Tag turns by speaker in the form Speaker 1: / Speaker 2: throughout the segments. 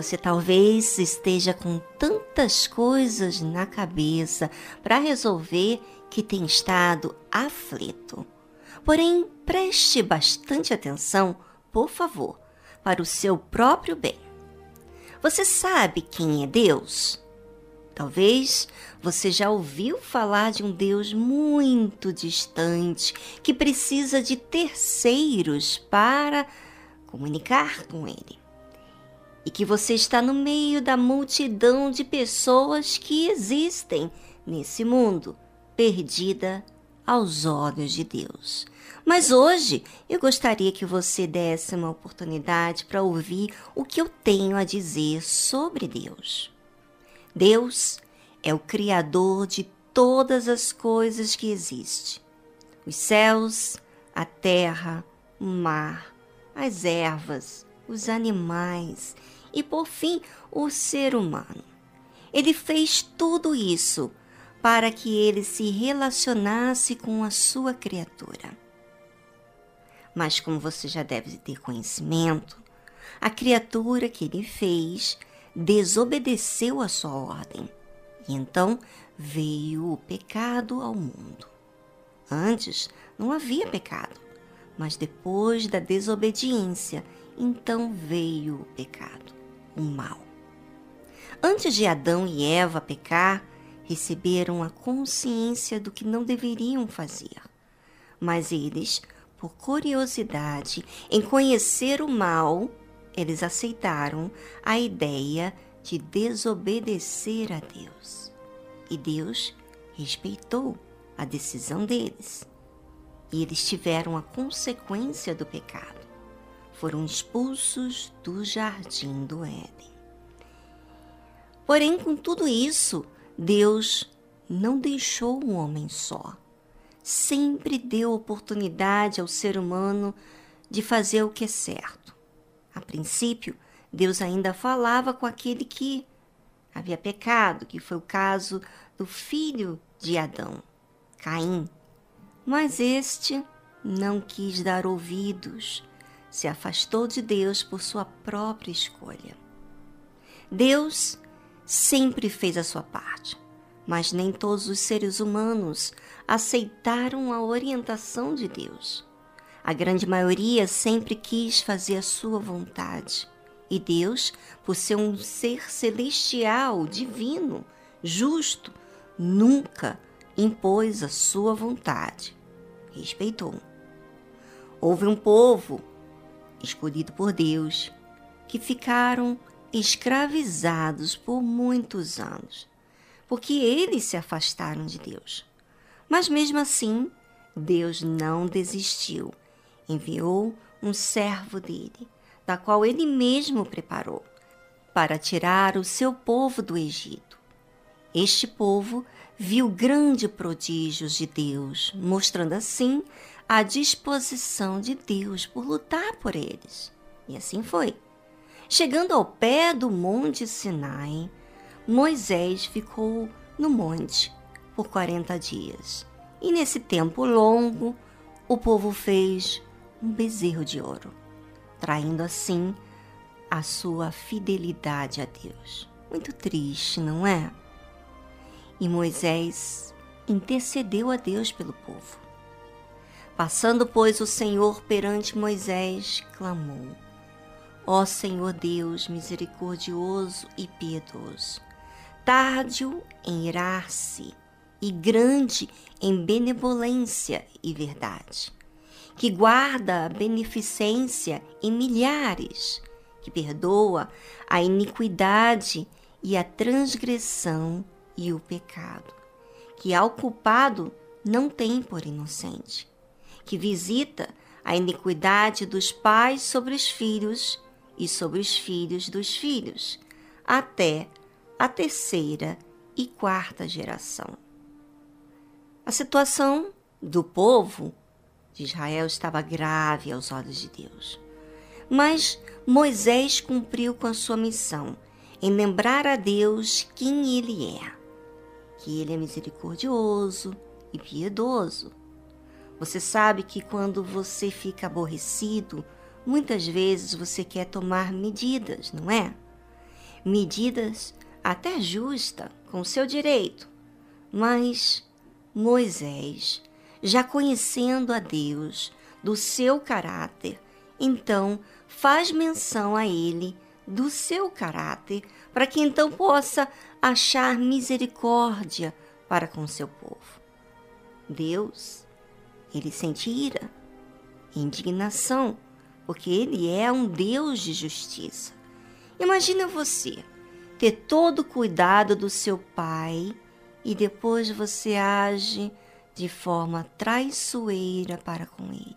Speaker 1: Você talvez esteja com tantas coisas na cabeça para resolver que tem estado aflito. Porém, preste bastante atenção, por favor, para o seu próprio bem. Você sabe quem é Deus? Talvez você já ouviu falar de um Deus muito distante que precisa de terceiros para comunicar com Ele. E que você está no meio da multidão de pessoas que existem nesse mundo, perdida aos olhos de Deus. Mas hoje eu gostaria que você desse uma oportunidade para ouvir o que eu tenho a dizer sobre Deus. Deus é o Criador de todas as coisas que existem: os céus, a terra, o mar, as ervas, os animais e, por fim, o ser humano. Ele fez tudo isso para que ele se relacionasse com a sua criatura. Mas, como você já deve ter conhecimento, a criatura que ele fez desobedeceu a sua ordem e então veio o pecado ao mundo. Antes não havia pecado, mas depois da desobediência, então veio o pecado, o mal. Antes de Adão e Eva pecar, receberam a consciência do que não deveriam fazer. Mas eles, por curiosidade em conhecer o mal, eles aceitaram a ideia de desobedecer a Deus. E Deus respeitou a decisão deles. E eles tiveram a consequência do pecado. Foram expulsos do jardim do Éden. Porém, com tudo isso, Deus não deixou o homem só. Sempre deu oportunidade ao ser humano de fazer o que é certo. A princípio, Deus ainda falava com aquele que havia pecado, que foi o caso do filho de Adão, Caim. Mas este não quis dar ouvidos, se afastou de Deus por sua própria escolha. Deus sempre fez a sua parte, mas nem todos os seres humanos aceitaram a orientação de Deus. A grande maioria sempre quis fazer a sua vontade. E Deus, por ser um ser celestial, divino, justo, nunca impôs a sua vontade. Respeitou. Houve um povo escolhido por Deus que ficaram escravizados por muitos anos, porque eles se afastaram de Deus. Mas mesmo assim, Deus não desistiu. Enviou um servo dele da qual ele mesmo preparou, para tirar o seu povo do Egito. Este povo viu grandes prodígios de Deus, mostrando assim a disposição de Deus por lutar por eles. E assim foi. Chegando ao pé do Monte Sinai, Moisés ficou no monte por 40 dias. E nesse tempo longo, o povo fez um bezerro de ouro traindo assim a sua fidelidade a Deus. Muito triste, não é? E Moisés intercedeu a Deus pelo povo. Passando, pois, o Senhor perante Moisés, clamou: Ó Senhor Deus misericordioso e piedoso, tardio em irar-se e grande em benevolência e verdade que guarda a beneficência em milhares, que perdoa a iniquidade e a transgressão e o pecado, que ao culpado não tem por inocente, que visita a iniquidade dos pais sobre os filhos e sobre os filhos dos filhos, até a terceira e quarta geração. A situação do povo de Israel estava grave aos olhos de Deus. Mas Moisés cumpriu com a sua missão em lembrar a Deus quem ele é, que ele é misericordioso e piedoso. Você sabe que quando você fica aborrecido, muitas vezes você quer tomar medidas, não é? medidas até justa, com seu direito. Mas Moisés, já conhecendo a Deus, do seu caráter, então faz menção a ele do seu caráter, para que então possa achar misericórdia para com seu povo. Deus, ele sente ira, indignação, porque ele é um Deus de justiça. Imagina você ter todo o cuidado do seu pai e depois você age de forma traiçoeira para com ele.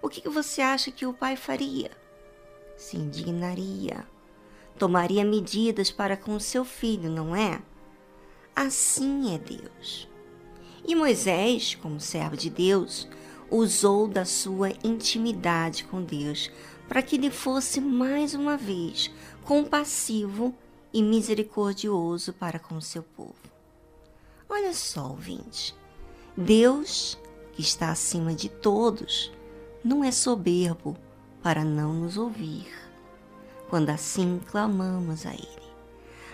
Speaker 1: O que você acha que o pai faria? Se indignaria, tomaria medidas para com seu filho, não é? Assim é Deus. E Moisés, como servo de Deus, usou da sua intimidade com Deus para que ele fosse mais uma vez compassivo e misericordioso para com seu povo. Olha só, ouvinte, Deus, que está acima de todos, não é soberbo para não nos ouvir, quando assim clamamos a Ele.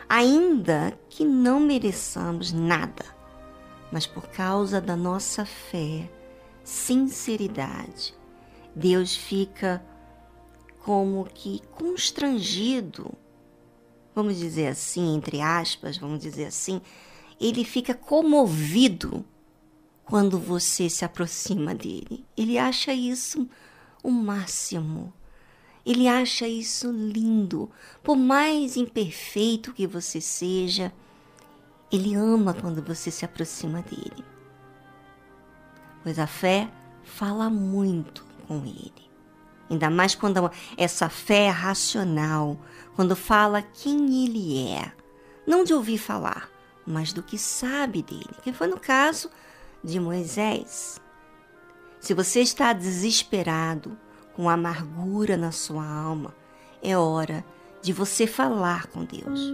Speaker 1: Ainda que não mereçamos nada, mas por causa da nossa fé, sinceridade, Deus fica como que constrangido vamos dizer assim, entre aspas, vamos dizer assim, ele fica comovido quando você se aproxima dele. Ele acha isso o máximo. Ele acha isso lindo. Por mais imperfeito que você seja, ele ama quando você se aproxima dele. Pois a fé fala muito com ele. Ainda mais quando essa fé é racional, quando fala quem ele é, não de ouvir falar, mas do que sabe dele, que foi no caso de Moisés. Se você está desesperado, com amargura na sua alma, é hora de você falar com Deus.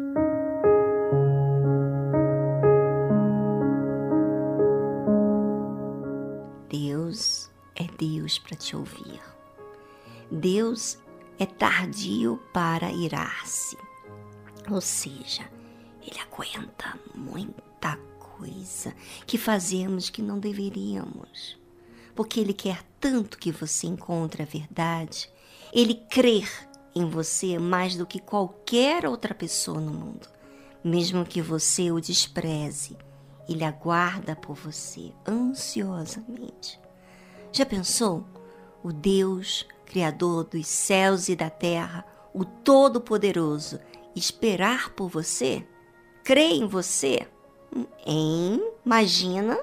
Speaker 1: Deus é Deus para te ouvir. Deus é tardio para irar-se. Ou seja, ele aguenta muita coisa que fazemos que não deveríamos. Porque ele quer tanto que você encontre a verdade, ele crer em você mais do que qualquer outra pessoa no mundo. Mesmo que você o despreze, ele aguarda por você ansiosamente. Já pensou? O Deus Criador dos céus e da terra, o Todo-Poderoso, esperar por você? Crê em você? Hein? Imagina.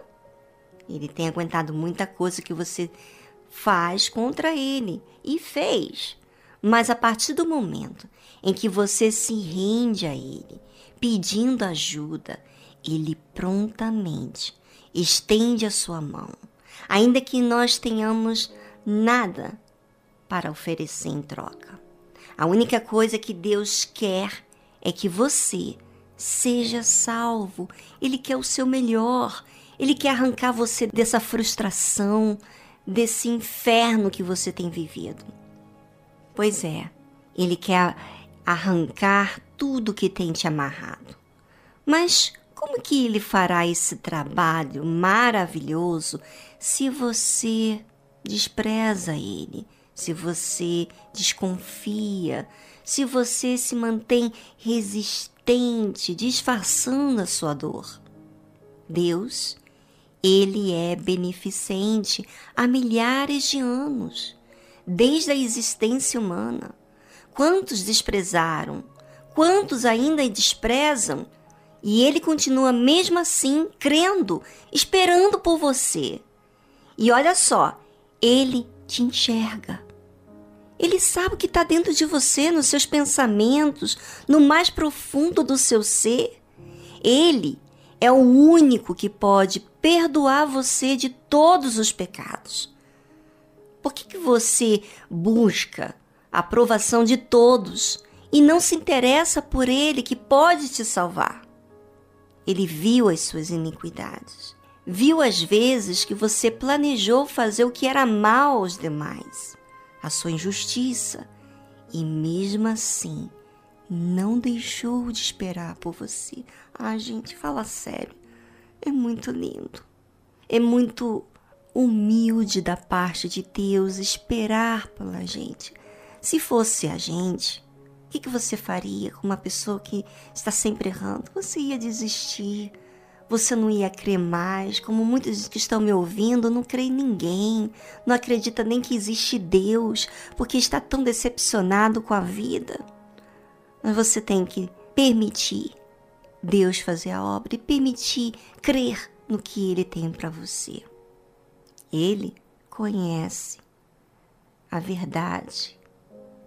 Speaker 1: Ele tem aguentado muita coisa que você faz contra ele e fez. Mas a partir do momento em que você se rende a ele, pedindo ajuda, ele prontamente estende a sua mão. Ainda que nós tenhamos nada para oferecer em troca. A única coisa que Deus quer é que você seja salvo. Ele quer o seu melhor. Ele quer arrancar você dessa frustração, desse inferno que você tem vivido. Pois é, ele quer arrancar tudo que tem te amarrado. Mas como que ele fará esse trabalho maravilhoso se você despreza ele? se você desconfia, se você se mantém resistente, disfarçando a sua dor. Deus, ele é beneficente há milhares de anos, desde a existência humana. Quantos desprezaram? Quantos ainda desprezam? E ele continua mesmo assim crendo, esperando por você. E olha só, ele te enxerga. Ele sabe o que está dentro de você, nos seus pensamentos, no mais profundo do seu ser. Ele é o único que pode perdoar você de todos os pecados. Por que, que você busca a aprovação de todos e não se interessa por ele que pode te salvar? Ele viu as suas iniquidades Viu as vezes que você planejou fazer o que era mal aos demais, a sua injustiça, e mesmo assim não deixou de esperar por você. Ah, gente, fala sério. É muito lindo. É muito humilde da parte de Deus esperar pela gente. Se fosse a gente, o que, que você faria com uma pessoa que está sempre errando? Você ia desistir, você não ia crer mais. Como muitos que estão me ouvindo, não crê em ninguém, não acredita nem que existe Deus, porque está tão decepcionado com a vida. Mas você tem que permitir Deus fazer a obra e permitir crer no que Ele tem para você. Ele conhece a verdade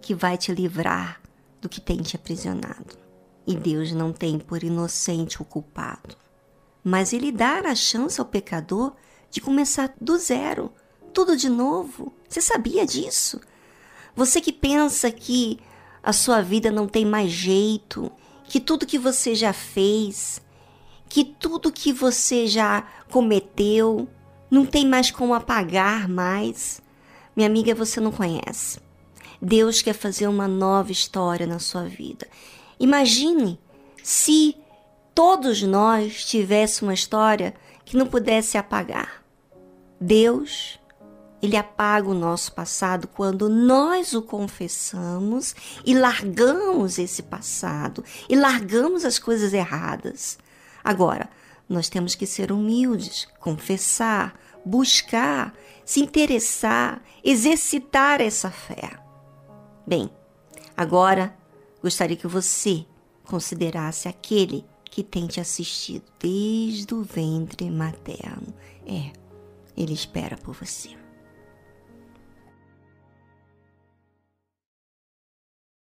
Speaker 1: que vai te livrar do que tem te aprisionado. E Deus não tem por inocente o culpado. Mas Ele dá a chance ao pecador de começar do zero, tudo de novo. Você sabia disso? Você que pensa que a sua vida não tem mais jeito, que tudo que você já fez, que tudo que você já cometeu não tem mais como apagar mais. Minha amiga, você não conhece. Deus quer fazer uma nova história na sua vida. Imagine se todos nós tivéssemos uma história que não pudesse apagar. Deus, ele apaga o nosso passado quando nós o confessamos e largamos esse passado e largamos as coisas erradas. Agora, nós temos que ser humildes, confessar, buscar, se interessar, exercitar essa fé. Bem, agora gostaria que você considerasse aquele que tem te assistido desde o ventre materno. É, ele espera por você.